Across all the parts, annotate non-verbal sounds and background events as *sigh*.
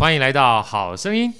欢迎来到好声音。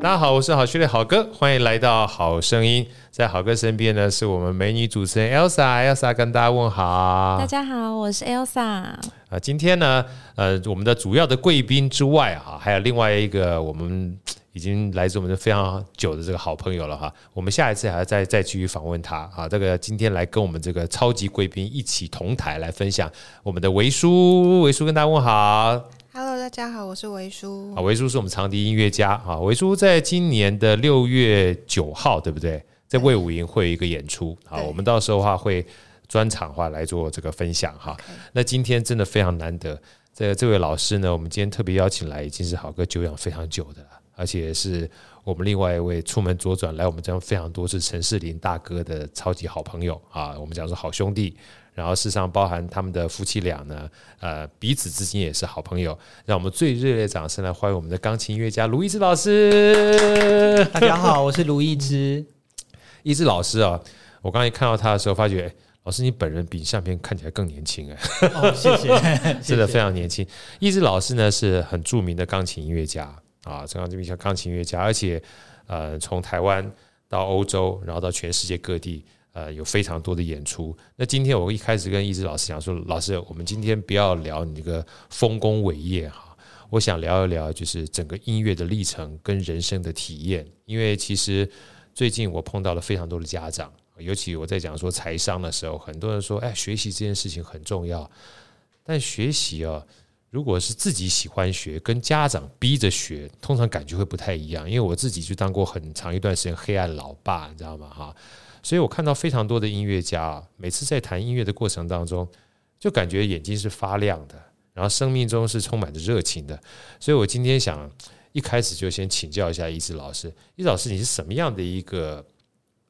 大家好，我是好序列好哥，欢迎来到好声音。在好哥身边呢，是我们美女主持人 Elsa，Elsa 跟大家问好。大家好，我是 Elsa。啊、呃，今天呢，呃，我们的主要的贵宾之外啊，还有另外一个我们已经来自我们的非常久的这个好朋友了哈。我们下一次还要再再继续访问他啊。这个今天来跟我们这个超级贵宾一起同台来分享我们的维叔，维叔跟大家问好。Hello，大家好，我是维叔。啊，维叔是我们长笛音乐家啊。维叔在今年的六月九号，对不对？在魏武营会有一个演出，啊，我们到时候的话会专场话来做这个分享哈。那今天真的非常难得，这这位老师呢，我们今天特别邀请来，已经是好哥久仰非常久的了，而且是我们另外一位出门左转来我们这样非常多是陈世林大哥的超级好朋友啊，我们讲说好兄弟，然后事实上包含他们的夫妻俩呢，呃，彼此之间也是好朋友，让我们最热烈掌声来欢迎我们的钢琴音乐家卢一之老师。大家好，我是卢一之。*laughs* 一之老师啊，我刚才看到他的时候，发觉、欸、老师你本人比相片看起来更年轻哎、欸哦，谢谢，*laughs* 真的非常年轻。一之老师呢是很著名的钢琴音乐家啊，这样这么一个钢琴音乐家，而且呃从台湾到欧洲，然后到全世界各地，呃有非常多的演出。那今天我一开始跟一之老师讲说，老师，我们今天不要聊你这个丰功伟业哈，我想聊一聊就是整个音乐的历程跟人生的体验，因为其实。最近我碰到了非常多的家长，尤其我在讲说财商的时候，很多人说：“哎，学习这件事情很重要。”但学习啊，如果是自己喜欢学，跟家长逼着学，通常感觉会不太一样。因为我自己就当过很长一段时间黑暗老爸，你知道吗？哈，所以我看到非常多的音乐家，每次在弹音乐的过程当中，就感觉眼睛是发亮的，然后生命中是充满着热情的。所以我今天想。一开始就先请教一下一之老师，一老师，你是什么样的一个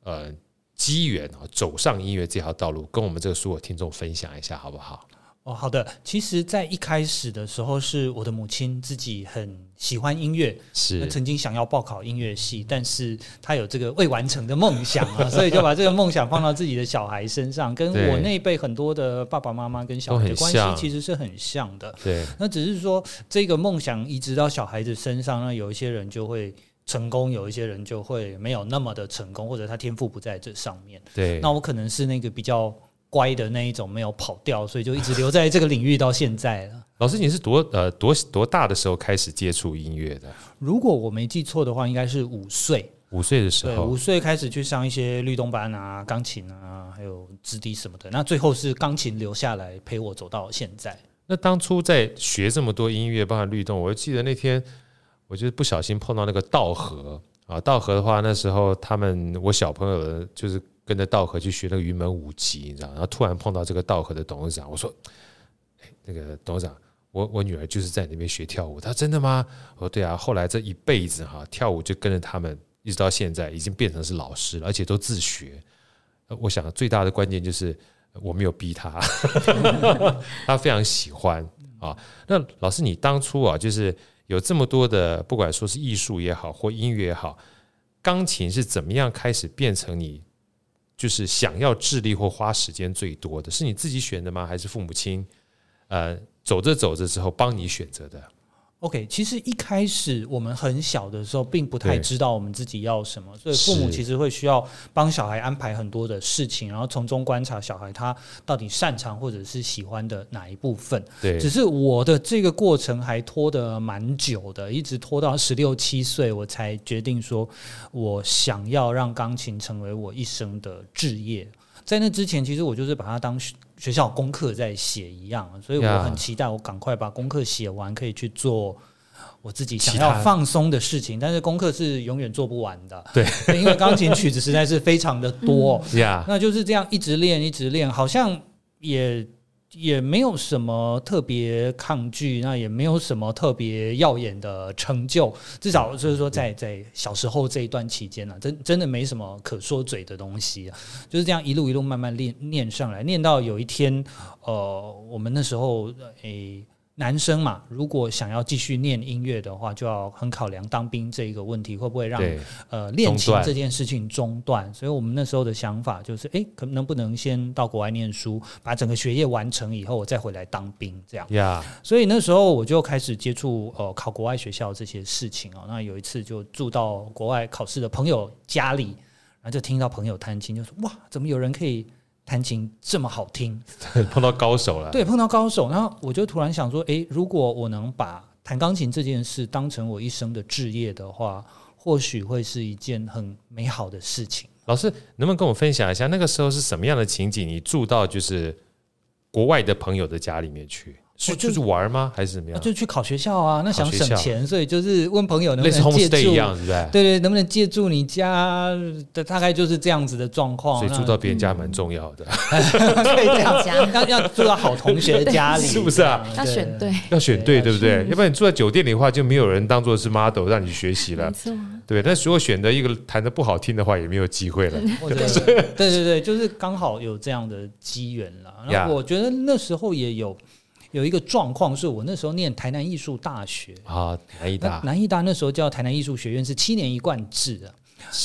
呃机缘啊，走上音乐这条道路，跟我们这个所有听众分享一下好不好？哦，好的。其实，在一开始的时候，是我的母亲自己很喜欢音乐，是曾经想要报考音乐系，但是她有这个未完成的梦想啊，所以就把这个梦想放到自己的小孩身上，跟我那一辈很多的爸爸妈妈跟小孩的关系其实是很像的。对，那只是说这个梦想移植到小孩子身上，那有一些人就会成功，有一些人就会没有那么的成功，或者他天赋不在这上面。对，那我可能是那个比较。乖的那一种没有跑掉，所以就一直留在这个领域到现在了。老师，你是多呃多多大的时候开始接触音乐的？如果我没记错的话，应该是五岁。五岁的时候，五岁开始去上一些律动班啊，钢琴啊，还有直笛什么的。那最后是钢琴留下来陪我走到现在。那当初在学这么多音乐，包含律动，我记得那天我就不小心碰到那个道和啊，道和的话，那时候他们我小朋友的就是。跟着道和去学那个云门舞集，你知道？然后突然碰到这个道和的董事长，我说：“哎，那个董事长，我我女儿就是在那边学跳舞。”他说：“真的吗？”我说：“对啊。”后来这一辈子哈，跳舞就跟着他们，一直到现在，已经变成是老师了，而且都自学。我想最大的关键就是我没有逼他，*laughs* 他非常喜欢啊。那老师，你当初啊，就是有这么多的，不管说是艺术也好，或音乐也好，钢琴是怎么样开始变成你？就是想要智力或花时间最多的是你自己选的吗？还是父母亲呃走着走着之后帮你选择的？OK，其实一开始我们很小的时候，并不太知道我们自己要什么，所以父母其实会需要帮小孩安排很多的事情，然后从中观察小孩他到底擅长或者是喜欢的哪一部分。对，只是我的这个过程还拖得蛮久的，一直拖到十六七岁，我才决定说，我想要让钢琴成为我一生的志业。在那之前，其实我就是把它当学校功课在写一样，所以我很期待我赶快把功课写完，可以去做我自己想要放松的事情。但是功课是永远做不完的，对，因为钢琴曲子实在是非常的多，*laughs* 那就是这样一直练，一直练，好像也。也没有什么特别抗拒，那也没有什么特别耀眼的成就，至少就是说在在小时候这一段期间呢、啊，真真的没什么可说嘴的东西、啊，就是这样一路一路慢慢练练上来，念到有一天，呃，我们那时候诶男生嘛，如果想要继续念音乐的话，就要很考量当兵这一个问题会不会让呃恋情这件事情中断。所以我们那时候的想法就是，哎，可能不能先到国外念书，把整个学业完成以后，我再回来当兵这样。Yeah. 所以那时候我就开始接触呃考国外学校这些事情哦。那有一次就住到国外考试的朋友家里，然后就听到朋友弹琴，就说哇，怎么有人可以？弹琴这么好听，*laughs* 碰到高手了。对，碰到高手，然后我就突然想说，诶，如果我能把弹钢琴这件事当成我一生的志业的话，或许会是一件很美好的事情。老师，能不能跟我分享一下那个时候是什么样的情景？你住到就是国外的朋友的家里面去？是就是玩吗？还是怎么样？就去考学校啊！那想省钱，所以就是问朋友能不能借住，一样是不是？对对，能不能借住你家的？大概就是这样子的状况。所以住到别人家蛮重要的，*laughs* 可以这样。*laughs* 要要住到好同学的家里，是不是啊？要选对，要选对，对不对？要不然你住在酒店里的话，就没有人当做是 model 让你学习了。对。但如果选择一个弹的不好听的话，也没有机会了。对 *laughs* 对对对，就是刚好有这样的机缘了。然后我觉得那时候也有。有一个状况是我那时候念台南艺术大学。啊，南艺大，南艺大那时候叫台南艺术学院，是七年一贯制的。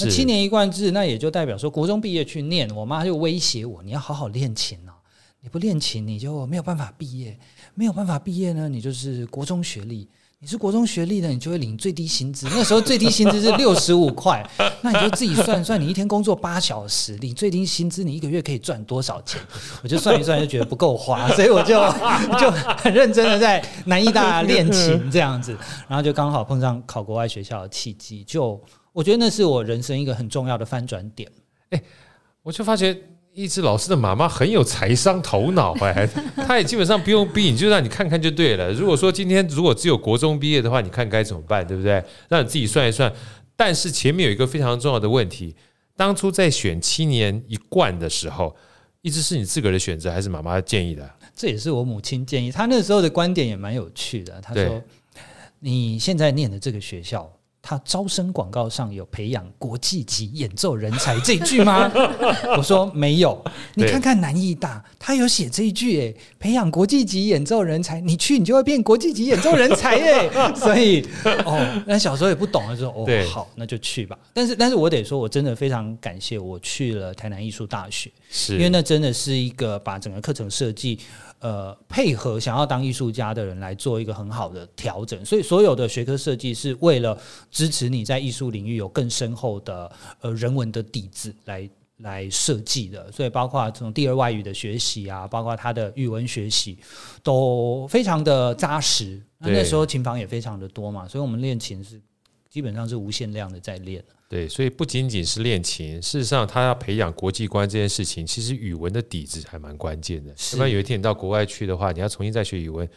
那七年一贯制，那也就代表说，国中毕业去念，我妈就威胁我，你要好好练琴哦，你不练琴，你就没有办法毕业，没有办法毕业呢，你就是国中学历。你是国中学历的，你就会领最低薪资。那时候最低薪资是 *laughs* 六十五块，那你就自己算算，你一天工作八小时，领最低薪资，你一个月可以赚多少钱？我就算一算，就觉得不够花，*laughs* 所以我就就很认真的在南艺大练琴这样子，然后就刚好碰上考国外学校的契机，就我觉得那是我人生一个很重要的翻转点。哎，我就发觉。一直老师的妈妈很有财商头脑哎，她也基本上不用逼你，就让你看看就对了。如果说今天如果只有国中毕业的话，你看该怎么办，对不对？让你自己算一算。但是前面有一个非常重要的问题，当初在选七年一贯的时候，一直是你自个儿的选择，还是妈妈建议的？这也是我母亲建议。她那时候的观点也蛮有趣的。她说：“你现在念的这个学校。”他招生广告上有培养国际级演奏人才这一句吗？*laughs* 我说没有。你看看南艺大，他有写这一句诶，培养国际级演奏人才，你去你就会变国际级演奏人才诶。所以哦，那小时候也不懂的时候，哦，好，那就去吧。但是，但是我得说，我真的非常感谢我去了台南艺术大学，是因为那真的是一个把整个课程设计。呃，配合想要当艺术家的人来做一个很好的调整，所以所有的学科设计是为了支持你在艺术领域有更深厚的呃人文的底子来来设计的，所以包括这种第二外语的学习啊，包括他的语文学习都非常的扎实。那那时候琴房也非常的多嘛，所以我们练琴是基本上是无限量的在练。对，所以不仅仅是练琴，事实上他要培养国际观这件事情，其实语文的底子还蛮关键的。要不然有一天你到国外去的话，你要重新再学语文，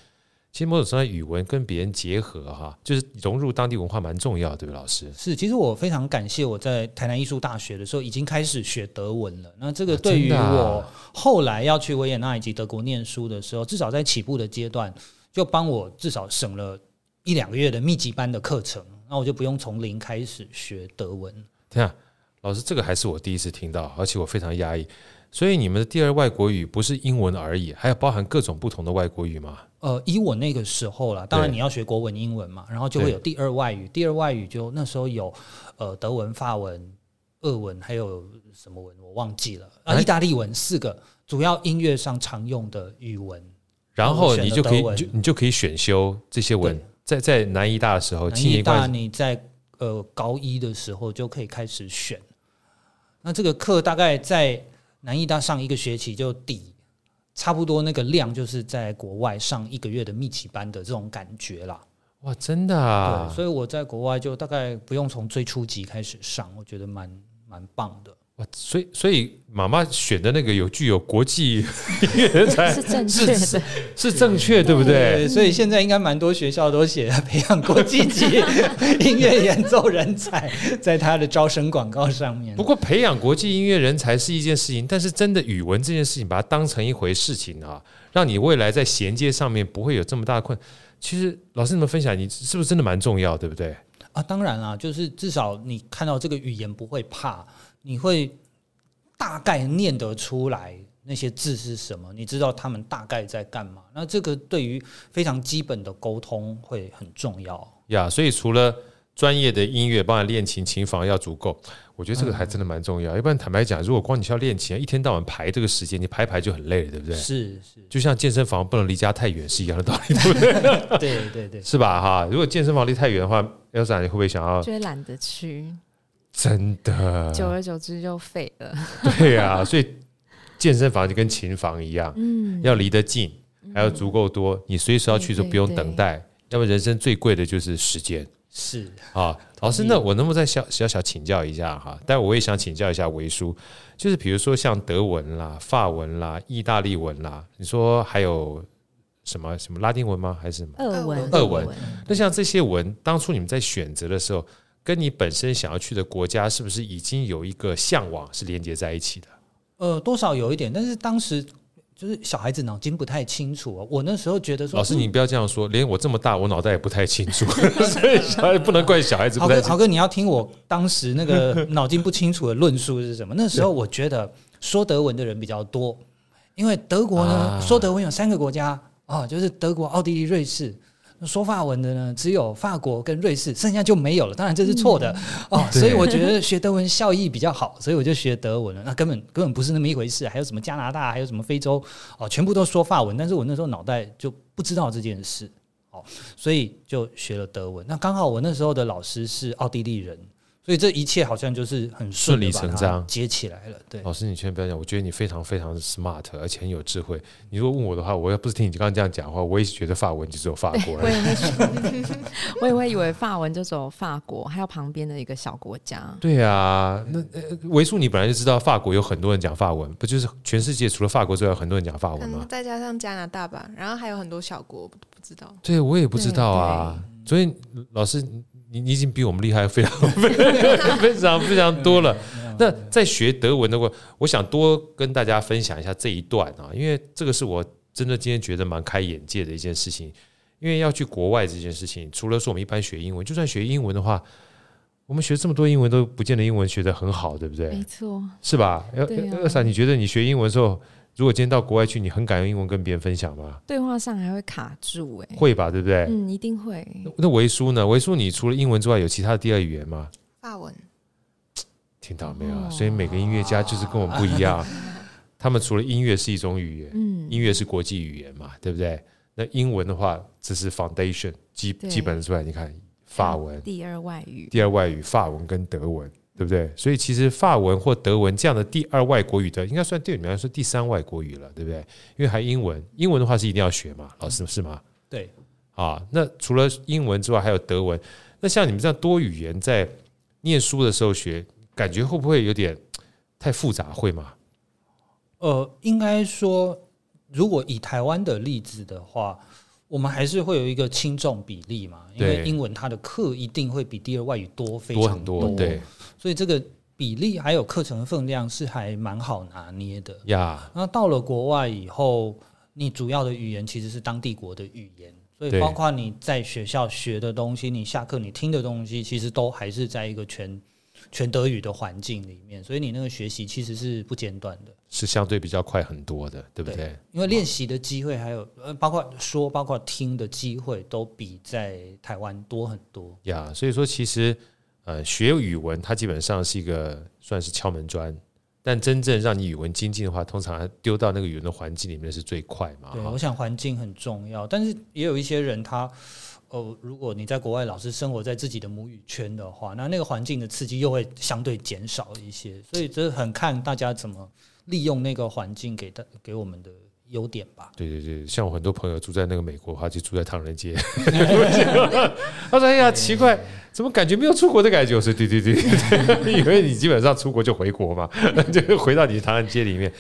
其实某种程度上语文跟别人结合哈，就是融入当地文化蛮重要，对不对，老师？是，其实我非常感谢我在台南艺术大学的时候已经开始学德文了。那这个对于我后来要去维也纳以及德国念书的时候，至少在起步的阶段，就帮我至少省了一两个月的密集班的课程。那我就不用从零开始学德文。天啊，老师，这个还是我第一次听到，而且我非常压抑。所以你们的第二外国语不是英文而已，还有包含各种不同的外国语吗？呃，以我那个时候啦，当然你要学国文、英文嘛，然后就会有第二外语。第二外语就那时候有呃德文、法文、俄文，还有什么文我忘记了啊，意大利文四个主要音乐上常用的语文。然后你就可以就你就可以选修这些文。在在南医大的时候，南艺大你在呃高一的时候就可以开始选。那这个课大概在南医大上一个学期就抵差不多那个量，就是在国外上一个月的密集班的这种感觉啦。哇，真的啊！对，所以我在国外就大概不用从最初级开始上，我觉得蛮蛮棒的。所以，所以妈妈选的那个有具有国际音乐人才 *laughs* 是正确的，是，是正确，对不对？对，所以现在应该蛮多学校都写培养国际级音乐演奏人才，在他的招生广告上面。不过，培养国际音乐人才是一件事情，但是真的语文这件事情，把它当成一回事情啊，让你未来在衔接上面不会有这么大的困。其实，老师你们分享，你是不是真的蛮重要，对不对？啊，当然啦，就是至少你看到这个语言不会怕。你会大概念得出来那些字是什么，你知道他们大概在干嘛。那这个对于非常基本的沟通会很重要呀。所以除了专业的音乐，帮你练琴，琴房要足够。我觉得这个还真的蛮重要。要不然坦白讲，如果光你需要练琴，一天到晚排这个时间，你排排就很累了，对不对？是是，就像健身房不能离家太远是一样的道理，对 *laughs* 不 *laughs* 对？对对对，是吧？哈，如果健身房离太远的话，Elsa 你会不会想要？就会懒得去。真的，久而久之就废了。*laughs* 对啊，所以健身房就跟琴房一样，嗯，要离得近，还要足够多，你随时要去就不用等待。要么人生最贵的就是时间。是啊，老师，那我能不能再小小小请教一下哈？但我也想请教一下维叔，就是比如说像德文啦、法文啦、意大利文啦，你说还有什么什么拉丁文吗？还是什么？俄文。俄文。那像这些文，当初你们在选择的时候，跟你本身想要去的国家，是不是已经有一个向往是连接在一起的？呃，多少有一点，但是当时。就是小孩子脑筋不太清楚啊，我那时候觉得说，老师你不要这样说，连我这么大，我脑袋也不太清楚，*laughs* 所以小孩不能怪小孩子。豪哥，豪哥，你要听我当时那个脑筋不清楚的论述是什么？那时候我觉得说德文的人比较多，因为德国呢说德文有三个国家啊，就是德国、奥地利、瑞士。说法文的呢，只有法国跟瑞士，剩下就没有了。当然这是错的、嗯、哦，所以我觉得学德文效益比较好，所以我就学德文了。那根本根本不是那么一回事。还有什么加拿大，还有什么非洲哦，全部都说法文，但是我那时候脑袋就不知道这件事哦，所以就学了德文。那刚好我那时候的老师是奥地利人。所以这一切好像就是很顺理成章接起来了。对，老师，你千万不要讲，我觉得你非常非常 smart，而且很有智慧。你如果问我的话，我要不是听你刚刚这样讲的话，我也觉得法文就只有法国。*laughs* 我也会，我也会以为法文就只有法国，还有旁边的一个小国家。对啊，那维数，你本来就知道法国有很多人讲法文，不就是全世界除了法国之外，很多人讲法文吗？再加上加拿大吧，然后还有很多小国，不不知道。对，我也不知道啊。所以老师。你你已经比我们厉害非常非常非常多了。那在学德文的话，我想多跟大家分享一下这一段啊，因为这个是我真的今天觉得蛮开眼界的一件事情。因为要去国外这件事情，除了说我们一般学英文，就算学英文的话，我们学这么多英文都不见得英文学得很好，对不对？没错，是吧？二，二三，你觉得你学英文的时候？如果今天到国外去，你很敢用英文跟别人分享吗？对话上还会卡住哎、欸，会吧，对不对？嗯，一定会。那维叔呢？维叔，你除了英文之外，有其他的第二语言吗？法文。听到没有？哦、所以每个音乐家就是跟我们不一样，哦、*laughs* 他们除了音乐是一种语言，嗯，音乐是国际语言嘛，对不对？那英文的话，这是 foundation 基基本出来，你看法文第二外语，第二外语法文跟德文。对不对？所以其实法文或德文这样的第二外国语的，应该算对你们来说第三外国语了，对不对？因为还英文，英文的话是一定要学嘛，老师是吗？对啊。那除了英文之外，还有德文。那像你们这样多语言，在念书的时候学，感觉会不会有点太复杂？会吗？呃，应该说，如果以台湾的例子的话。我们还是会有一个轻重比例嘛，因为英文它的课一定会比第二外语多非常多，对，所以这个比例还有课程的分量是还蛮好拿捏的呀。那到了国外以后，你主要的语言其实是当地国的语言，所以包括你在学校学的东西，你下课你听的东西，其实都还是在一个全。全德语的环境里面，所以你那个学习其实是不间断的，是相对比较快很多的，对不对？对，因为练习的机会还有呃，包括说、包括听的机会，都比在台湾多很多。呀，所以说其实呃，学语文它基本上是一个算是敲门砖，但真正让你语文精进的话，通常丢到那个语文的环境里面是最快嘛。对，我想环境很重要，但是也有一些人他。哦，如果你在国外老是生活在自己的母语圈的话，那那个环境的刺激又会相对减少一些，所以这很看大家怎么利用那个环境给的给我们的优点吧。对对对，像我很多朋友住在那个美国，他就住在唐人街。*laughs* 他说：“哎呀，奇怪，怎么感觉没有出国的感觉？”我说：“对对对对，以为你基本上出国就回国嘛，*laughs* 就回到你的唐人街里面。”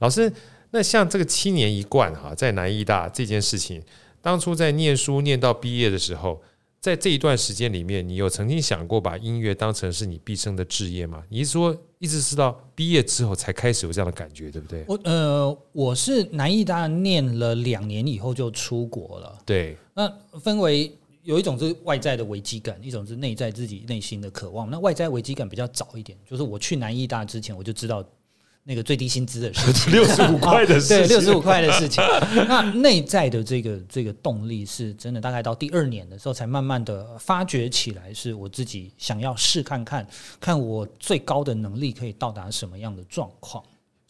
老师，那像这个七年一贯哈，在南艺大这件事情。当初在念书念到毕业的时候，在这一段时间里面，你有曾经想过把音乐当成是你毕生的志业吗？你是说一直是到毕业之后才开始有这样的感觉，对不对？我呃，我是南艺大念了两年以后就出国了。对，那分为有一种是外在的危机感，一种是内在自己内心的渴望。那外在危机感比较早一点，就是我去南艺大之前我就知道那个最低薪资的事情，*laughs* 六十五块的事情，对，六十五块的事情。那内在的这个这个动力是真的，大概到第二年的时候，才慢慢的发掘起来，是我自己想要试看看，看我最高的能力可以到达什么样的状况。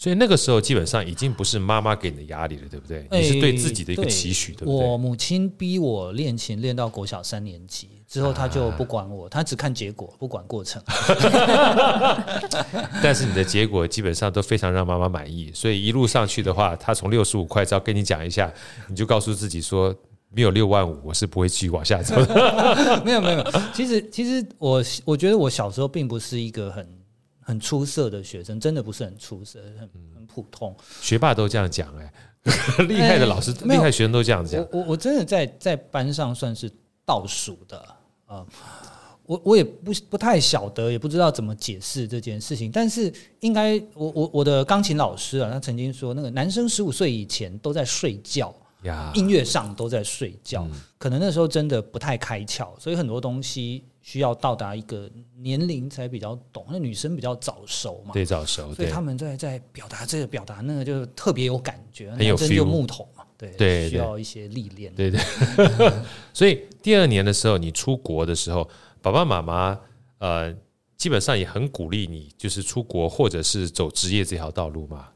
所以那个时候基本上已经不是妈妈给你的压力了，对不对？你是对自己的一个期许，对，对不对？我母亲逼我练琴练到国小三年级之后，她就不管我，她只看结果，不管过程。*laughs* *laughs* 但是你的结果基本上都非常让妈妈满意，所以一路上去的话，她从六十五块只要跟你讲一下，你就告诉自己说，没有六万五，我是不会继续往下走 *laughs* 没有没有，其实其实我我觉得我小时候并不是一个很。很出色的学生，真的不是很出色，很很普通。学霸都这样讲哎，*laughs* 厉害的老师、厉害学生都这样讲。我我真的在在班上算是倒数的啊，我我也不不太晓得，也不知道怎么解释这件事情。但是应该，我我我的钢琴老师啊，他曾经说，那个男生十五岁以前都在睡觉，音乐上都在睡觉，可能那时候真的不太开窍，所以很多东西。需要到达一个年龄才比较懂，那女生比较早熟嘛，对，早熟，所以他们在在表达这个表达那个就特别有感觉，很有 feel，就木头嘛，对对，需要一些历练，对对。*laughs* 所以第二年的时候，你出国的时候，爸爸妈妈呃基本上也很鼓励你，就是出国或者是走职业这条道路嘛。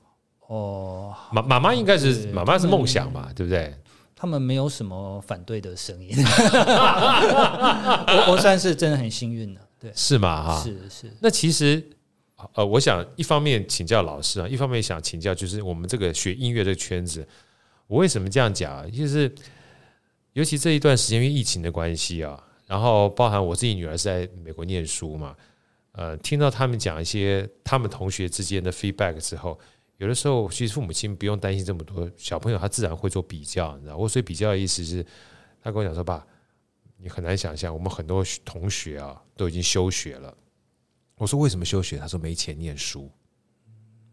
哦，妈妈妈应该是妈妈是梦想嘛，对不对？他们没有什么反对的声音，*laughs* 我我算是真的很幸运了，对，是吗？哈，是是。那其实，呃，我想一方面请教老师啊，一方面想请教，就是我们这个学音乐这个圈子，我为什么这样讲啊？就是尤其这一段时间，因为疫情的关系啊，然后包含我自己女儿是在美国念书嘛，呃，听到他们讲一些他们同学之间的 feedback 之后。有的时候，其实父母亲不用担心这么多，小朋友他自然会做比较，你知道？我所以比较的意思是，他跟我讲说：“爸，你很难想象，我们很多同学啊都已经休学了。”我说：“为什么休学？”他说：“没钱念书。”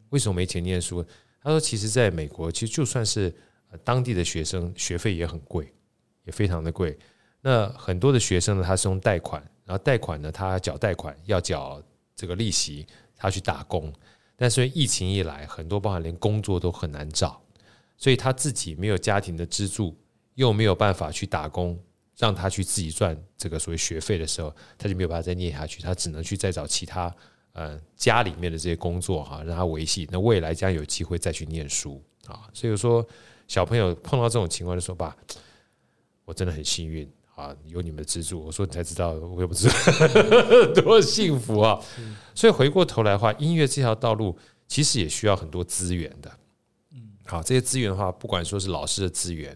为什么没钱念书？他说：“其实在美国，其实就算是当地的学生，学费也很贵，也非常的贵。那很多的学生呢，他是用贷款，然后贷款呢，他缴贷款要缴这个利息，他去打工。”但是疫情一来，很多包含连工作都很难找，所以他自己没有家庭的资助，又没有办法去打工，让他去自己赚这个所谓学费的时候，他就没有办法再念下去，他只能去再找其他呃家里面的这些工作哈，让他维系。那未来将有机会再去念书啊，所以说小朋友碰到这种情况的时候吧，我真的很幸运。”啊，有你们的资助，我说你才知道，我也不知道 *laughs* 多幸福啊！所以回过头来的话，音乐这条道路其实也需要很多资源的。嗯，好，这些资源的话，不管说是老师的资源，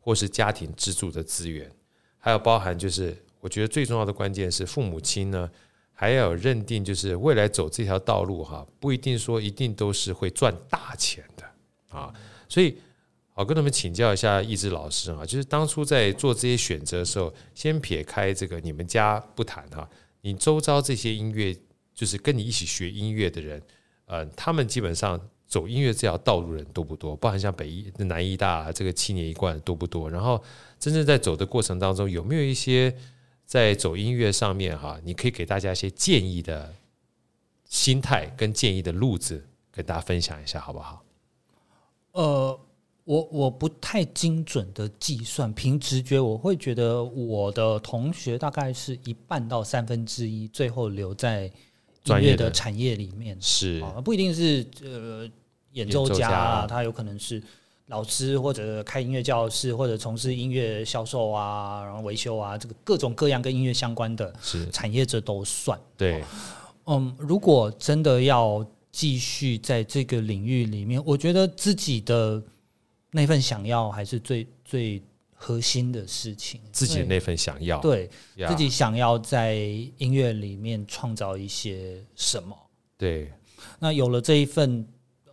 或是家庭资助的资源，还有包含就是，我觉得最重要的关键是父母亲呢，还要有认定，就是未来走这条道路哈，不一定说一定都是会赚大钱的啊，所以。我跟他们请教一下易志老师啊，就是当初在做这些选择的时候，先撇开这个你们家不谈哈，你周遭这些音乐，就是跟你一起学音乐的人，呃，他们基本上走音乐这条道路人多不多？包含像北艺、南艺大这个七年一贯多不多？然后真正在走的过程当中，有没有一些在走音乐上面哈，你可以给大家一些建议的心态跟建议的路子，跟大家分享一下好不好？呃。我我不太精准的计算，凭直觉我会觉得我的同学大概是一半到三分之一，最后留在音乐的产业里面是啊，不一定是呃演奏家啊，他有可能是老师或者开音乐教室或者从事音乐销售啊，然后维修啊，这个各种各样跟音乐相关的产业这都算对。嗯，如果真的要继续在这个领域里面，我觉得自己的。那份想要还是最最核心的事情，自己的那份想要，对自己想要在音乐里面创造一些什么？对，那有了这一份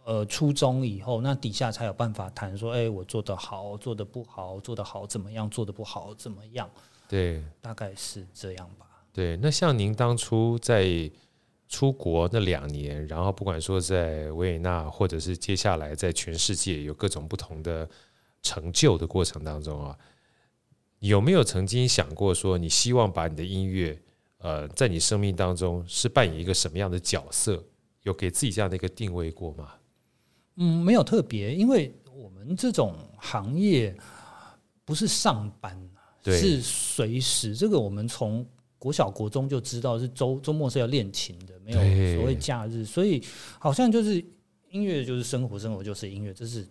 呃初衷以后，那底下才有办法谈说，哎，我做得好，做得不好，做得好怎么样，做得不好怎么样？对，大概是这样吧。对，那像您当初在。出国那两年，然后不管说在维也纳，或者是接下来在全世界有各种不同的成就的过程当中啊，有没有曾经想过说，你希望把你的音乐，呃，在你生命当中是扮演一个什么样的角色？有给自己这样的一个定位过吗？嗯，没有特别，因为我们这种行业不是上班，对是随时。这个我们从国小国中就知道，是周周末是要练琴的，没有所谓假日，所以好像就是音乐就是生活，生活就是音乐，这是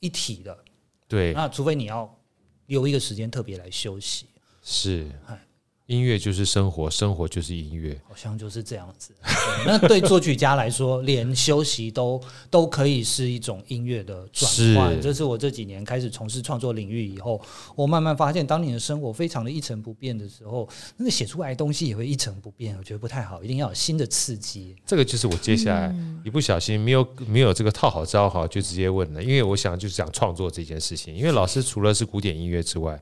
一体的。对，那除非你要留一个时间特别来休息，是。音乐就是生活，生活就是音乐，好像就是这样子。*laughs* 那对作曲家来说，连休息都都可以是一种音乐的转换。这是我这几年开始从事创作领域以后，我慢慢发现，当你的生活非常的一成不变的时候，那个写出来的东西也会一成不变。我觉得不太好，一定要有新的刺激。这个就是我接下来一不小心没有没有这个套好招哈，就直接问了，因为我想就是讲创作这件事情。因为老师除了是古典音乐之外，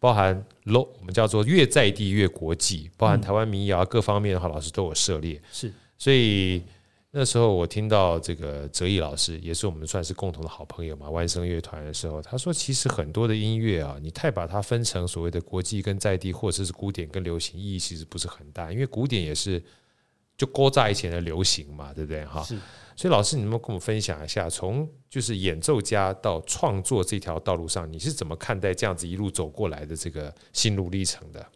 包含 low，我们叫做越在地越国际，包含台湾民谣各方面的话，老师都有涉猎。是，所以那时候我听到这个哲毅老师，也是我们算是共同的好朋友嘛，万声乐团的时候，他说，其实很多的音乐啊，你太把它分成所谓的国际跟在地，或者是古典跟流行，意义其实不是很大，因为古典也是就勾在以前的流行嘛，对不对？哈。所以老师，你能不能跟我们分享一下，从就是演奏家到创作这条道路上，你是怎么看待这样子一路走过来的这个心路历程的？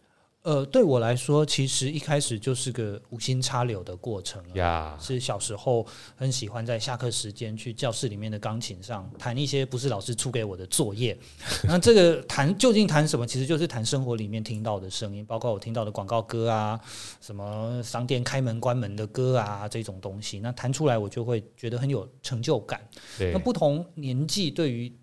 呃，对我来说，其实一开始就是个无心插柳的过程呀。是小时候很喜欢在下课时间去教室里面的钢琴上弹一些不是老师出给我的作业。*laughs* 那这个弹究竟弹什么？其实就是弹生活里面听到的声音，包括我听到的广告歌啊，什么商店开门关门的歌啊，这种东西。那弹出来我就会觉得很有成就感。那不同年纪对于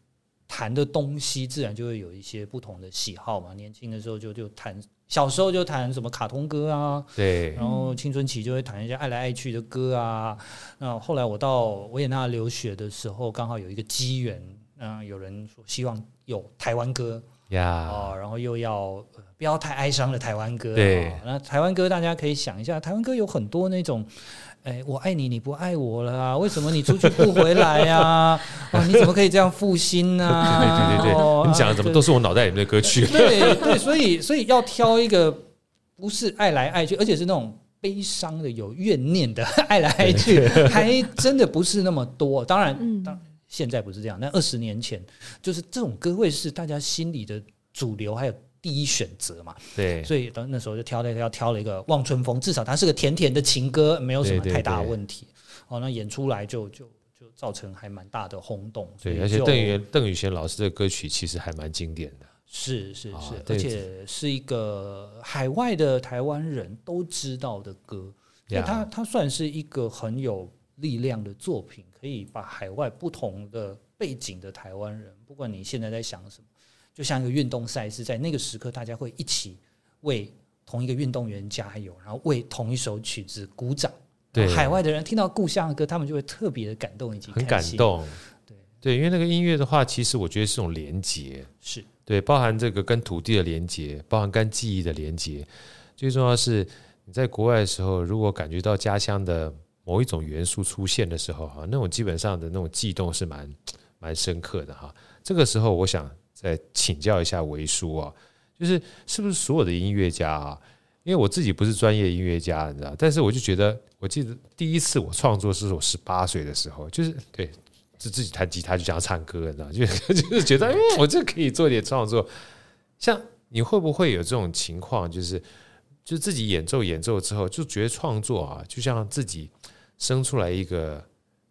弹的东西，自然就会有一些不同的喜好嘛。年轻的时候就就弹。小时候就弹什么卡通歌啊，对，然后青春期就会弹一些爱来爱去的歌啊。那后来我到维也纳留学的时候，刚好有一个机缘，嗯，有人说希望有台湾歌呀，哦，然后又要不要太哀伤的台湾歌，对，那台湾歌大家可以想一下，台湾歌有很多那种。哎，我爱你，你不爱我了啊？为什么你出去不回来呀？啊，*laughs* 你怎么可以这样负心呢？对对对对，你讲的怎么都是我脑袋里面的歌曲？对对，所以所以要挑一个不是爱来爱去，而且是那种悲伤的、有怨念的爱来爱去，还真的不是那么多。当然，当现在不是这样，那二十年前就是这种歌会是大家心里的主流，还有。第一选择嘛，对，所以等那时候就挑了，要挑了一个《望春风》，至少它是个甜甜的情歌，没有什么太大的问题。哦，那演出来就就就造成还蛮大的轰动。对，而且邓宇邓宇贤老师的歌曲其实还蛮经典的，是是是，而且是一个海外的台湾人都知道的歌，所以它它算是一个很有力量的作品，可以把海外不同的背景的台湾人，不管你现在在想什么。就像一个运动赛事，在那个时刻，大家会一起为同一个运动员加油，然后为同一首曲子鼓掌。对，海外的人听到故乡的歌，他们就会特别的感动以及很感动。对对，因为那个音乐的话，其实我觉得是种连接，是对，包含这个跟土地的连接，包含跟记忆的连接。最重要是你在国外的时候，如果感觉到家乡的某一种元素出现的时候，哈，那种基本上的那种悸动是蛮蛮深刻的哈。这个时候，我想。再请教一下维叔啊，就是是不是所有的音乐家啊？因为我自己不是专业音乐家，你知道，但是我就觉得，我记得第一次我创作是我十八岁的时候，就是对，就自己弹吉他就想要唱歌，你知道，就 *laughs* 就是觉得，嗯，我这可以做点创作。像你会不会有这种情况，就是就自己演奏演奏之后，就觉得创作啊，就像自己生出来一个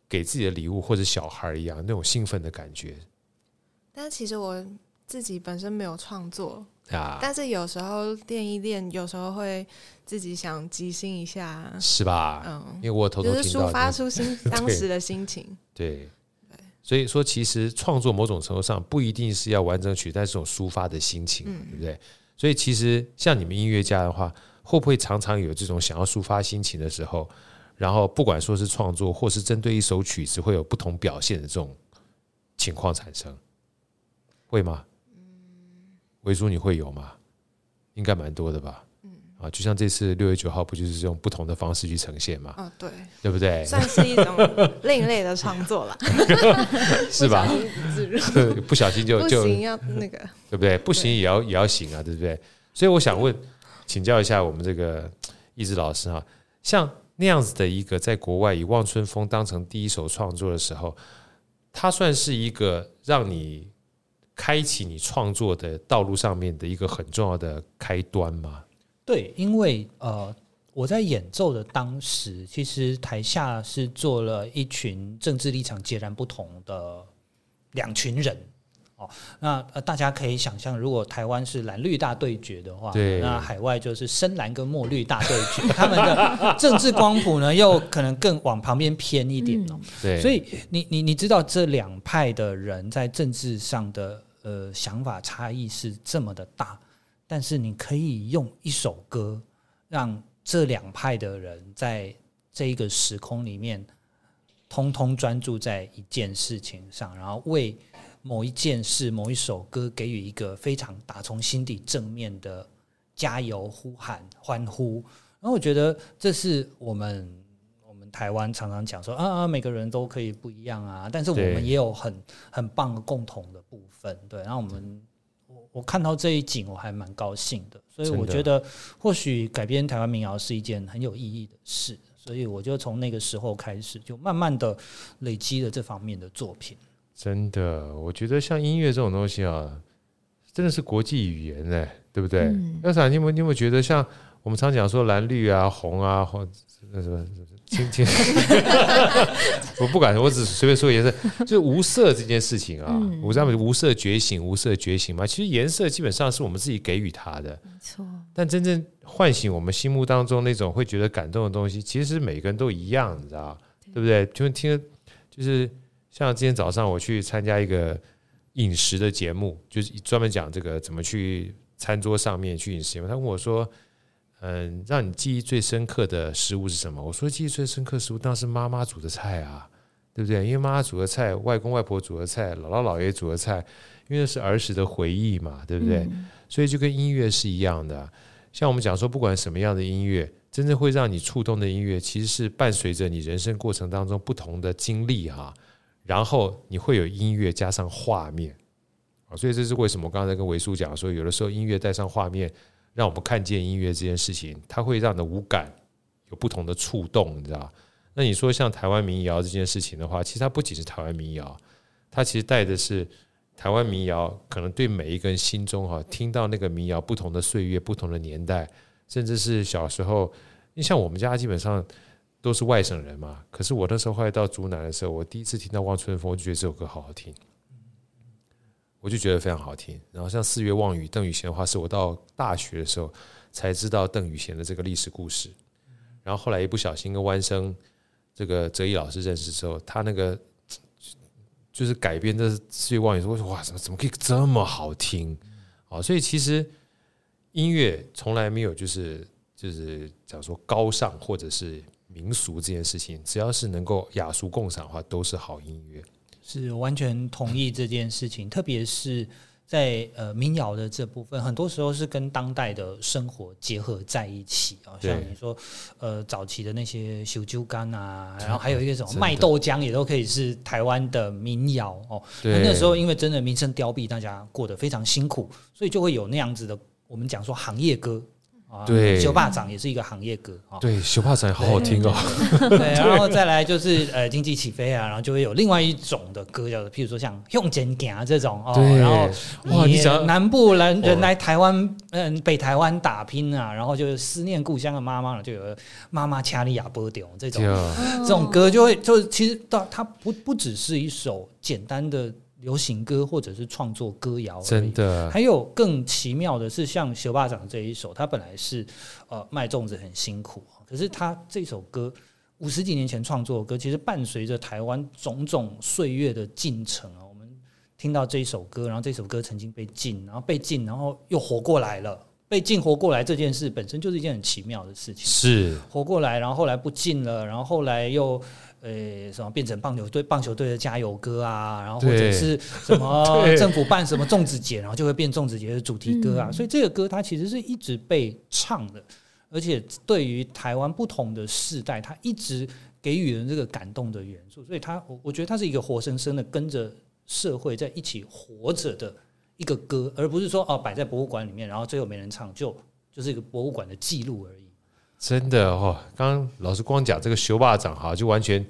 给自己的礼物或者小孩一样，那种兴奋的感觉。但其实我自己本身没有创作啊，但是有时候练一练，有时候会自己想即兴一下，是吧？嗯，因为我偷偷就是抒发出心 *laughs* 当时的心情。对对，所以说其实创作某种程度上不一定是要完整曲，但是这种抒发的心情，嗯、对不对？所以其实像你们音乐家的话，会不会常常有这种想要抒发心情的时候，然后不管说是创作，或是针对一首曲子，会有不同表现的这种情况产生？会吗？维叔，你会有吗？应该蛮多的吧。嗯，啊，就像这次六月九号，不就是用不同的方式去呈现吗？哦，对，对不对？算是一种另类的创作了，*laughs* 是吧？不小心就就要那个，对不对？不行也要也要行啊，对不对？所以我想问，请教一下我们这个一直老师啊，像那样子的一个在国外以《望春风》当成第一首创作的时候，它算是一个让你开启你创作的道路上面的一个很重要的开端吗？对，因为呃。我在演奏的当时，其实台下是坐了一群政治立场截然不同的两群人哦。那大家可以想象，如果台湾是蓝绿大对决的话，对，那海外就是深蓝跟墨绿大对决，*laughs* 他们的政治光谱呢，又可能更往旁边偏一点哦。对，所以你你你知道这两派的人在政治上的呃想法差异是这么的大，但是你可以用一首歌让。这两派的人在这一个时空里面，通通专注在一件事情上，然后为某一件事、某一首歌给予一个非常打从心底正面的加油呼喊、欢呼。然后我觉得这是我们们台湾常常讲说啊啊，每个人都可以不一样啊，但是我们也有很很棒的共同的部分。对，然后我们。我看到这一景，我还蛮高兴的，所以我觉得或许改编台湾民谣是一件很有意义的事，所以我就从那个时候开始，就慢慢的累积了这方面的作品。真的，我觉得像音乐这种东西啊，真的是国际语言哎，对不对？要、嗯、是你有没有你有没有觉得像我们常讲说蓝绿啊、红啊或那什么？青青，*laughs* 我不敢，我只是随便说颜色，就是无色这件事情啊，我知道无色觉醒，无色觉醒嘛。其实颜色基本上是我们自己给予它的，没错。但真正唤醒我们心目当中那种会觉得感动的东西，其实每个人都一样，你知道对不对？就听，就是像今天早上我去参加一个饮食的节目，就是专门讲这个怎么去餐桌上面去饮食。他问我说。嗯，让你记忆最深刻的食物是什么？我说记忆最深刻的食物当然是妈妈煮的菜啊，对不对？因为妈妈煮的菜，外公外婆煮的菜，姥姥姥爷煮的菜，因为那是儿时的回忆嘛，对不对？嗯、所以就跟音乐是一样的。像我们讲说，不管什么样的音乐，真正会让你触动的音乐，其实是伴随着你人生过程当中不同的经历哈。然后你会有音乐加上画面啊，所以这是为什么我刚才跟维叔讲说，有的时候音乐带上画面。让我们看见音乐这件事情，它会让你的五感有不同的触动，你知道？那你说像台湾民谣这件事情的话，其实它不仅是台湾民谣，它其实带的是台湾民谣，可能对每一个人心中哈，听到那个民谣不同的岁月、不同的年代，甚至是小时候，你像我们家基本上都是外省人嘛，可是我那时候后来到竹南的时候，我第一次听到《望春风》，我就觉得这首歌好好听。我就觉得非常好听，然后像《四月望雨》，邓雨贤的话，是我到大学的时候才知道邓雨贤的这个历史故事。然后后来一不小心跟湾生这个哲一老师认识之后，他那个就是改编的《四月望雨》，说哇，怎么怎么可以这么好听啊？所以其实音乐从来没有就是就是讲说高尚或者是民俗这件事情，只要是能够雅俗共赏的话，都是好音乐。是完全同意这件事情，特别是在呃民谣的这部分，很多时候是跟当代的生活结合在一起啊。像你说，呃，早期的那些修酒干啊，然后还有一个什么卖豆浆，也都可以是台湾的民谣哦。那那时候因为真的民生凋敝，大家过得非常辛苦，所以就会有那样子的，我们讲说行业歌。对，修霸掌也是一个行业歌啊。对，修霸掌也好好听哦。对，*laughs* 然后再来就是呃经济起飞啊，然后就会有另外一种的歌，叫做譬如说像《向前行》这种哦。然后哇，你想南部人人来台湾，嗯，北台湾打拼啊，然后就是思念故乡的妈妈，就有妈妈掐你哑波丢这种这种歌，就会就其实到它不不只是一首简单的。流行歌或者是创作歌谣，真的。还有更奇妙的是，像《学霸长》这一首，他本来是呃卖粽子很辛苦，可是他这首歌五十几年前创作的歌，其实伴随着台湾种种岁月的进程啊，我们听到这一首歌，然后这首歌曾经被禁，然后被禁，然后又活过来了，被禁活过来这件事本身就是一件很奇妙的事情，是。活过来，然后后来不禁了，然后后来又。呃，什么变成棒球队棒球队的加油歌啊，然后或者是什么 *laughs* 政府办什么粽子节，然后就会变粽子节的主题歌啊。所以这个歌它其实是一直被唱的，而且对于台湾不同的世代，它一直给予人这个感动的元素。所以它，我我觉得它是一个活生生的跟着社会在一起活着的一个歌，而不是说哦摆在博物馆里面，然后最后没人唱，就就是一个博物馆的记录而已。真的哦，刚刚老师光讲这个《修霸掌》哈，就完全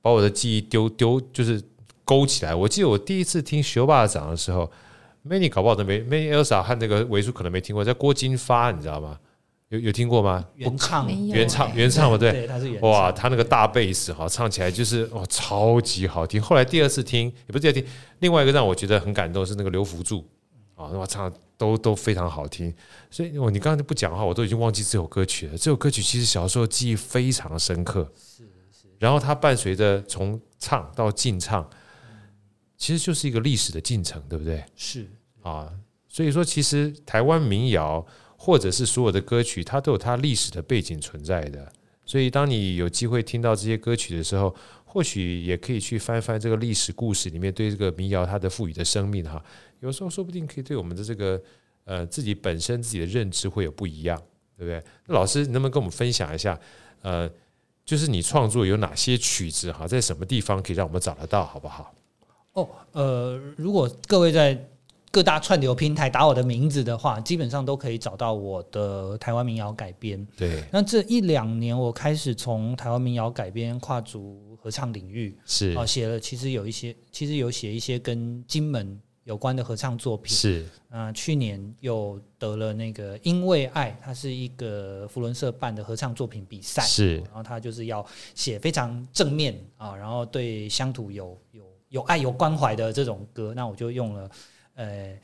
把我的记忆丢丢，就是勾起来。我记得我第一次听《修霸掌》的时候，Many 搞不好都没，Many Elsa 和那个维叔可能没听过，在郭金发，你知道吗？有有听过吗？原唱，原唱，原唱嘛，对，对，他是原唱。哇，他那个大贝斯哈，唱起来就是哦，超级好听。后来第二次听，也不是第二次听，另外一个让我觉得很感动是那个刘福助。啊，那唱都都非常好听，所以我你刚才不讲的话，我都已经忘记这首歌曲了。这首歌曲其实小时候记忆非常深刻，是是。然后它伴随着从唱到进唱，其实就是一个历史的进程，对不对？是啊，所以说其实台湾民谣或者是所有的歌曲，它都有它历史的背景存在的。所以当你有机会听到这些歌曲的时候，或许也可以去翻翻这个历史故事里面对这个民谣它的赋予的生命哈。有时候说不定可以对我们的这个呃自己本身自己的认知会有不一样，对不对？那老师，你能不能跟我们分享一下？呃，就是你创作有哪些曲子哈，在什么地方可以让我们找得到，好不好？哦，呃，如果各位在各大串流平台打我的名字的话，基本上都可以找到我的台湾民谣改编。对，那这一两年我开始从台湾民谣改编跨足合唱领域，是。啊，写了其实有一些，其实有写一些跟金门。有关的合唱作品。是。啊、呃，去年又得了那个因为爱，它是一个福伦社办的合唱作品比赛，是，然后他就是要写非常正面啊，然后对乡土有有有爱有关怀的这种歌，那我就用了呃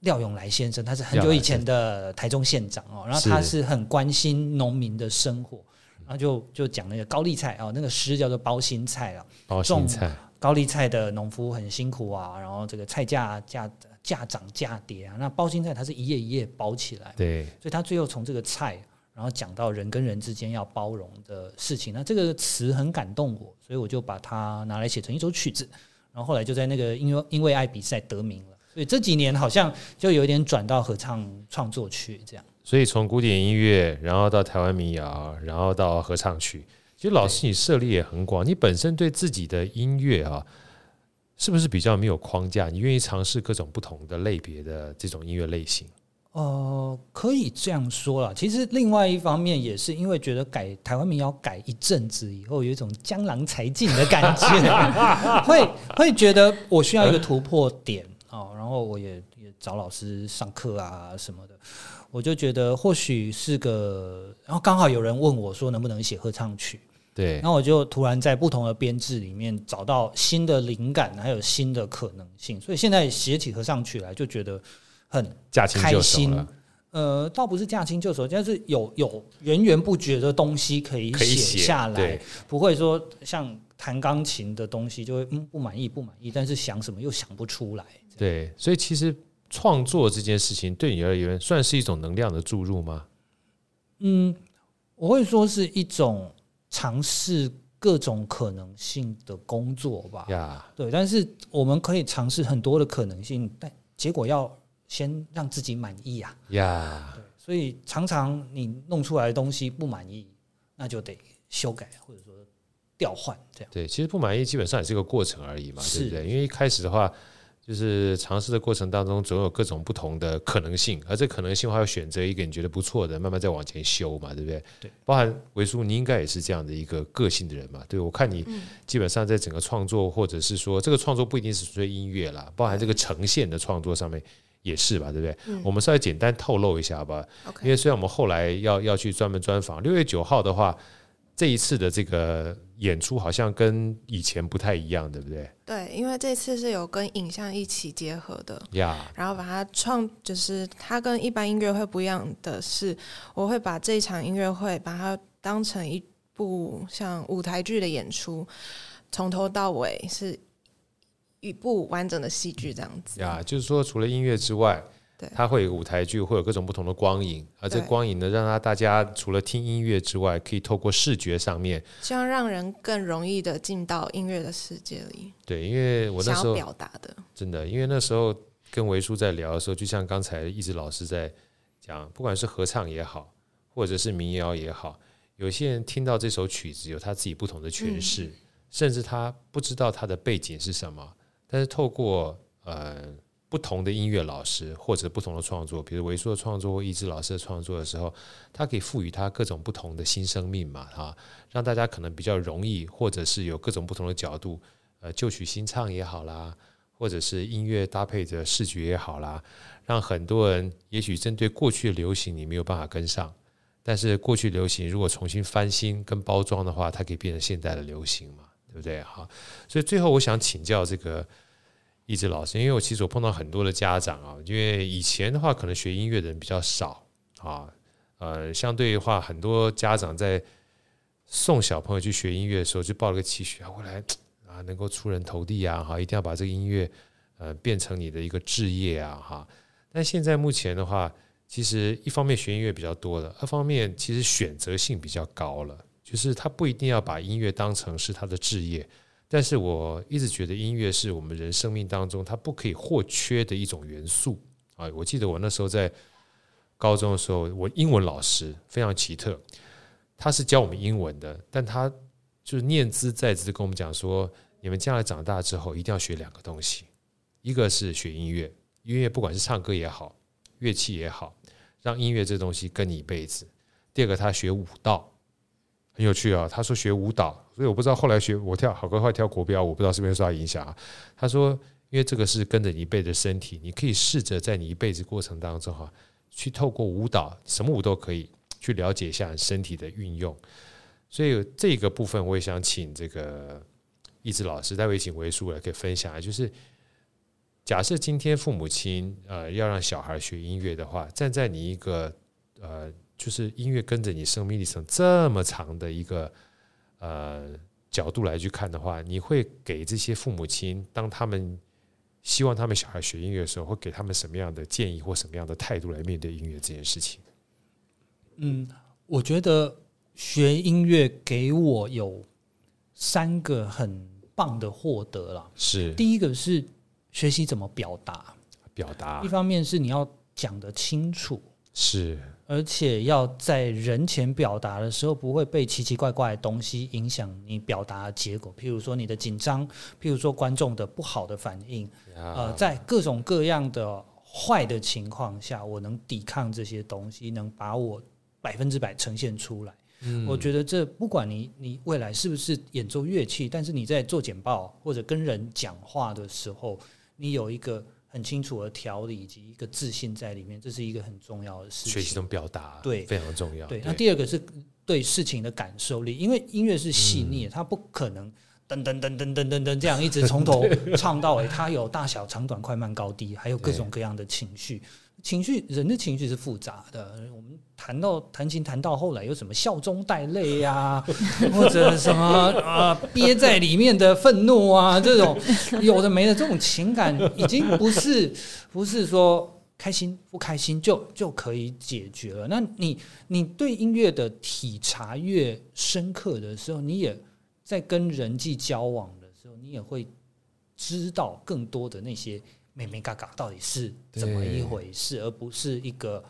廖永来先生，他是很久以前的台中县长哦，然后他是很关心农民的生活，然后就就讲那个高丽菜啊，那个诗叫做包心菜啊，包心菜。高丽菜的农夫很辛苦啊，然后这个菜价价价涨价跌啊，那包心菜它是一页一页包起来，对，所以它最后从这个菜，然后讲到人跟人之间要包容的事情，那这个词很感动我，所以我就把它拿来写成一首曲子，然后后来就在那个因为因为爱比赛得名了，所以这几年好像就有一点转到合唱创作去这样，所以从古典音乐，然后到台湾民谣，然后到合唱曲。其实老师，你涉猎也很广。你本身对自己的音乐啊，是不是比较没有框架？你愿意尝试各种不同的类别的这种音乐类型？呃，可以这样说啦。其实另外一方面也是因为觉得改台湾民谣改一阵子以后，有一种江郎才尽的感觉，*laughs* 会会觉得我需要一个突破点哦。然后我也也找老师上课啊什么的。我就觉得或许是个，然后刚好有人问我说能不能写合唱曲。对，然后我就突然在不同的编制里面找到新的灵感，还有新的可能性，所以现在写起合唱曲来就觉得很开心。呃，倒不是驾轻就熟，但是有有源源不绝的东西可以写下来，不会说像弹钢琴的东西就会嗯不满意不满意，但是想什么又想不出来。对，所以其实创作这件事情对你而言算是一种能量的注入吗？嗯，我会说是一种。尝试各种可能性的工作吧，yeah. 对，但是我们可以尝试很多的可能性，但结果要先让自己满意啊，yeah. 对，所以常常你弄出来的东西不满意，那就得修改或者说调换这样。对，其实不满意基本上也是个过程而已嘛，对不对？因为一开始的话。就是尝试的过程当中，总有各种不同的可能性，而这可能性的话，要选择一个你觉得不错的，慢慢再往前修嘛，对不对？对，包含维叔，你应该也是这样的一个个性的人嘛。对，我看你基本上在整个创作，或者是说这个创作不一定是纯粹音乐啦，包含这个呈现的创作上面也是吧，对不对？嗯、我们稍微简单透露一下吧，因为虽然我们后来要要去专门专访，六月九号的话。这一次的这个演出好像跟以前不太一样，对不对？对，因为这次是有跟影像一起结合的呀。然后把它创，就是它跟一般音乐会不一样的是，我会把这一场音乐会把它当成一部像舞台剧的演出，从头到尾是一部完整的戏剧这样子。呀，就是说除了音乐之外。它会有舞台剧，会有各种不同的光影，而这光影呢，让它大家除了听音乐之外，可以透过视觉上面，希望让人更容易的进到音乐的世界里。对，因为我那时候表达的，真的，因为那时候跟维叔在聊的时候，就像刚才一直老师在讲，不管是合唱也好，或者是民谣也好，有些人听到这首曲子有他自己不同的诠释，嗯，甚至他不知道他的背景是什么，但是透过呃。不同的音乐老师或者不同的创作，比如维叔的创作或一之老师的创作的时候，他可以赋予他各种不同的新生命嘛，哈，让大家可能比较容易，或者是有各种不同的角度，呃，旧曲新唱也好啦，或者是音乐搭配着视觉也好啦，让很多人也许针对过去的流行你没有办法跟上，但是过去流行如果重新翻新跟包装的话，它可以变成现在的流行嘛，对不对？哈，所以最后我想请教这个。一直老师，因为我其实我碰到很多的家长啊，因为以前的话可能学音乐的人比较少啊，呃，相对的话，很多家长在送小朋友去学音乐的时候，就抱了个期许啊，未来啊能够出人头地啊，哈，一定要把这个音乐呃变成你的一个置业啊，哈。但现在目前的话，其实一方面学音乐比较多了，二方面其实选择性比较高了，就是他不一定要把音乐当成是他的置业。但是我一直觉得音乐是我们人生命当中它不可以或缺的一种元素啊！我记得我那时候在高中的时候，我英文老师非常奇特，他是教我们英文的，但他就是念兹在兹跟我们讲说，你们将来长大之后一定要学两个东西，一个是学音乐，音乐不管是唱歌也好，乐器也好，让音乐这东西跟你一辈子；第二个他学舞蹈。很有趣啊！他说学舞蹈，所以我不知道后来学我跳好歌会跳国标，我不知道是不是受他影响啊。他说，因为这个是跟着你一辈子身体，你可以试着在你一辈子过程当中哈，去透过舞蹈，什么舞都可以去了解一下身体的运用。所以这个部分我也想请这个一之老师，待会请维叔来可以分享啊，就是假设今天父母亲呃要让小孩学音乐的话，站在你一个呃。就是音乐跟着你生命历程这么长的一个呃角度来去看的话，你会给这些父母亲，当他们希望他们小孩学音乐的时候，会给他们什么样的建议或什么样的态度来面对音乐这件事情？嗯，我觉得学音乐给我有三个很棒的获得了。是第一个是学习怎么表达，表达一方面是你要讲得清楚，是。而且要在人前表达的时候，不会被奇奇怪怪的东西影响你表达的结果。譬如说你的紧张，譬如说观众的不好的反应，呃，在各种各样的坏的情况下，我能抵抗这些东西，能把我百分之百呈现出来。嗯，我觉得这不管你你未来是不是演奏乐器，但是你在做简报或者跟人讲话的时候，你有一个。很清楚的条理以及一个自信在里面，这是一个很重要的事情。学习中表达，对，非常重要。对，那第二个是对事情的感受力，因为音乐是细腻，它不可能噔噔噔噔噔噔噔这样一直从头唱到尾，它有大小、长短、快慢、高低，还有各种各样的情绪。情绪，人的情绪是复杂的。我们谈到弹琴，谈到后来有什么笑中带泪呀，*laughs* 或者什么啊憋在里面的愤怒啊，这种有的没的这种情感，已经不是 *laughs* 不是说开心不开心就就可以解决了。那你你对音乐的体察越深刻的时候，你也在跟人际交往的时候，你也会知道更多的那些。眉眉角角到底是怎么一回事，而不是一个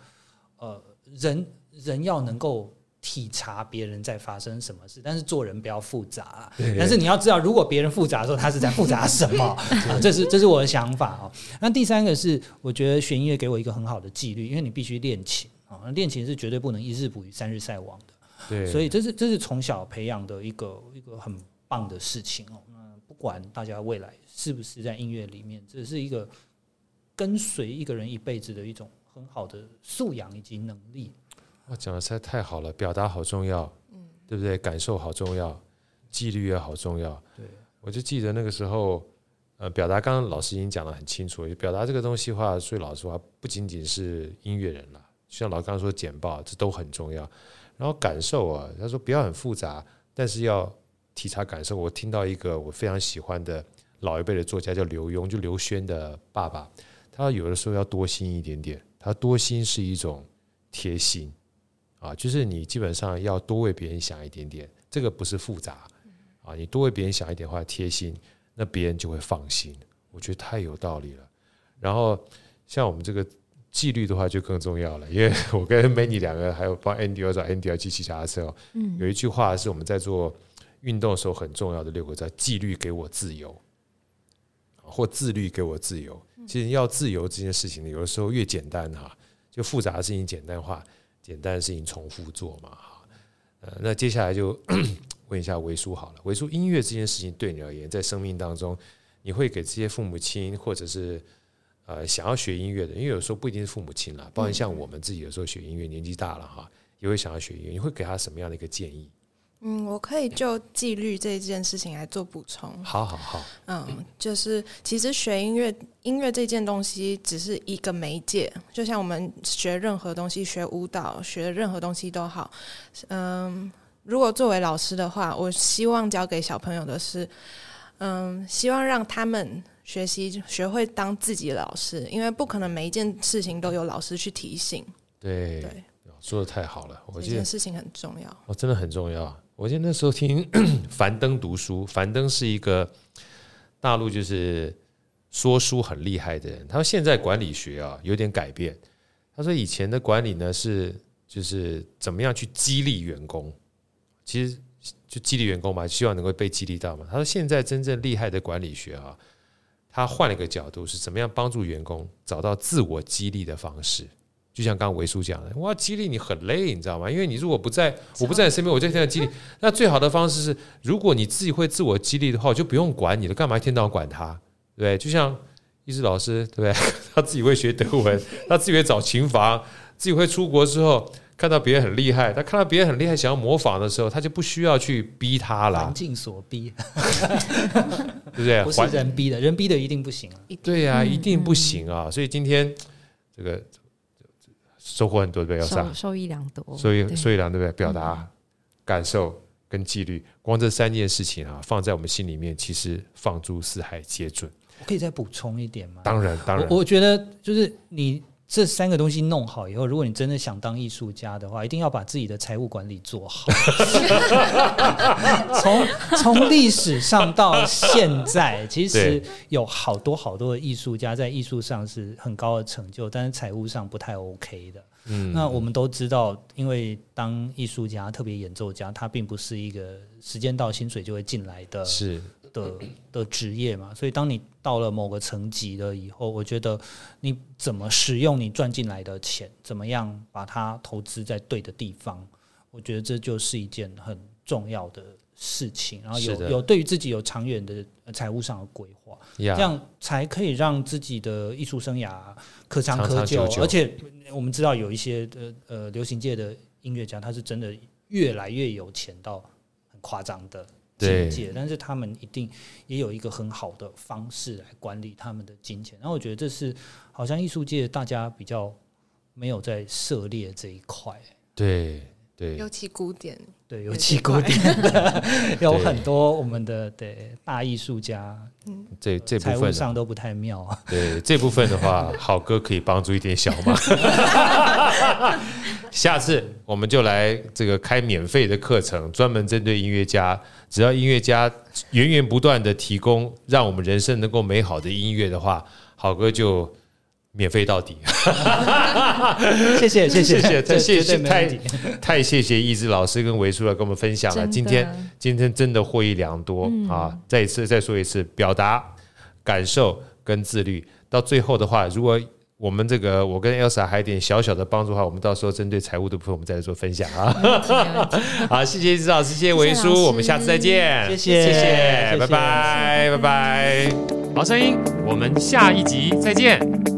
呃人人要能够体察别人在发生什么事，但是做人不要复杂。但是你要知道，如果别人复杂的时候，他是在复杂什么？*laughs* 啊，这是这是我的想法哦。那第三个是，我觉得学音乐给我一个很好的纪律，因为你必须练琴啊，练琴是绝对不能一日捕鱼三日晒网的。对，所以这是这是从小培养的一个一个很棒的事情哦。管大家未来。是不是在音乐里面，这是一个跟随一个人一辈子的一种很好的素养以及能力。哇，讲的实在太好了，表达好重要，嗯，对不对？感受好重要，纪律也好重要。对，我就记得那个时候，呃，表达刚刚老师已经讲得很清楚，表达这个东西的话，说老实话，不仅仅是音乐人了，就像老刚刚说简报，这都很重要。然后感受啊，他说不要很复杂，但是要体察感受。我听到一个我非常喜欢的。老一辈的作家叫刘墉，就刘轩的爸爸。他有的时候要多心一点点，他多心是一种贴心啊，就是你基本上要多为别人想一点点，这个不是复杂啊，你多为别人想一点的话，贴心，那别人就会放心。我觉得太有道理了。然后像我们这个纪律的话，就更重要了，因为我跟 Manny 两个还有帮 Andy 要找 Andy 要骑骑脚踏车，嗯，有一句话是我们在做运动的时候很重要的六个字：纪律给我自由。或自律给我自由，其实要自由这件事情呢，有的时候越简单哈，就复杂的事情简单化，简单的事情重复做嘛哈。呃，那接下来就 *coughs* 问一下维叔好了，维叔音乐这件事情对你而言，在生命当中，你会给这些父母亲或者是呃想要学音乐的，因为有时候不一定是父母亲啦，包括像我们自己有时候学音乐年纪大了哈，也会想要学音乐，你会给他什么样的一个建议？嗯，我可以就纪律这件事情来做补充。好好好。嗯，就是其实学音乐，音乐这件东西只是一个媒介，就像我们学任何东西，学舞蹈，学任何东西都好。嗯，如果作为老师的话，我希望教给小朋友的是，嗯，希望让他们学习学会当自己的老师，因为不可能每一件事情都有老师去提醒。对对，说的太好了，我觉得这件事情很重要。哦，真的很重要。我记得那时候听 *clears throat* 樊登读书，樊登是一个大陆就是说书很厉害的人。他说现在管理学啊有点改变。他说以前的管理呢是就是怎么样去激励员工，其实就激励员工嘛，希望能够被激励到嘛。他说现在真正厉害的管理学啊，他换了一个角度，是怎么样帮助员工找到自我激励的方式。就像刚刚维叔讲的，我要激励你很累，你知道吗？因为你如果不在，我不在你身边，我就天天激励。那最好的方式是，如果你自己会自我激励的话，我就不用管你了，干嘛一天到晚管他？对，就像一志老师，对不对？*laughs* 他自己会学德文，*laughs* 他自己会找琴房，自己会出国之后，看到别人很厉害，他看到别人很厉害，想要模仿的时候，他就不需要去逼他了。环境所逼，对不对？*laughs* 不是人逼的，人逼的一定不行啊。对呀、啊，一定不行啊！所以今天这个。收获很多，对不对？收收益良多，受益受益良多，对不对？表达感受跟纪律，光这三件事情啊，放在我们心里面，其实放诸四海皆准。我可以再补充一点吗？当然，当然我，我觉得就是你。这三个东西弄好以后，如果你真的想当艺术家的话，一定要把自己的财务管理做好。*laughs* 从从历史上到现在，其实有好多好多的艺术家在艺术上是很高的成就，但是财务上不太 OK 的。嗯，那我们都知道，因为当艺术家，特别演奏家，他并不是一个时间到薪水就会进来的。是。的的职业嘛，所以当你到了某个层级了以后，我觉得你怎么使用你赚进来的钱，怎么样把它投资在对的地方，我觉得这就是一件很重要的事情。然后有有对于自己有长远的财务上的规划，这样才可以让自己的艺术生涯可长可久。而且我们知道有一些呃呃流行界的音乐家，他是真的越来越有钱到很夸张的。境界，但是他们一定也有一个很好的方式来管理他们的金钱。然后我觉得这是好像艺术界大家比较没有在涉猎这一块。对对，尤其古典，对尤其古典的 *laughs* 有很多我们的对大艺术家，嗯，这这部分上都不太妙。对这部分的话，*laughs* 好哥可以帮助一点小忙。*laughs* 下次我们就来这个开免费的课程，专门针对音乐家。只要音乐家源源不断的提供，让我们人生能够美好的音乐的话，好哥就免费到底。*laughs* 谢谢谢谢谢谢谢太太谢谢一志老师跟维叔来跟我们分享了。今天今天真的获益良多啊！再一次再说一次，表达感受跟自律，到最后的话，如果。我们这个，我跟 Elsa 还有点小小的帮助的话，我们到时候针对财务的部分，我们再来做分享啊。*laughs* 好，谢谢一志老师，谢谢维叔，我们下次再见。谢谢，谢谢，拜拜，拜拜。好声音，我们下一集再见。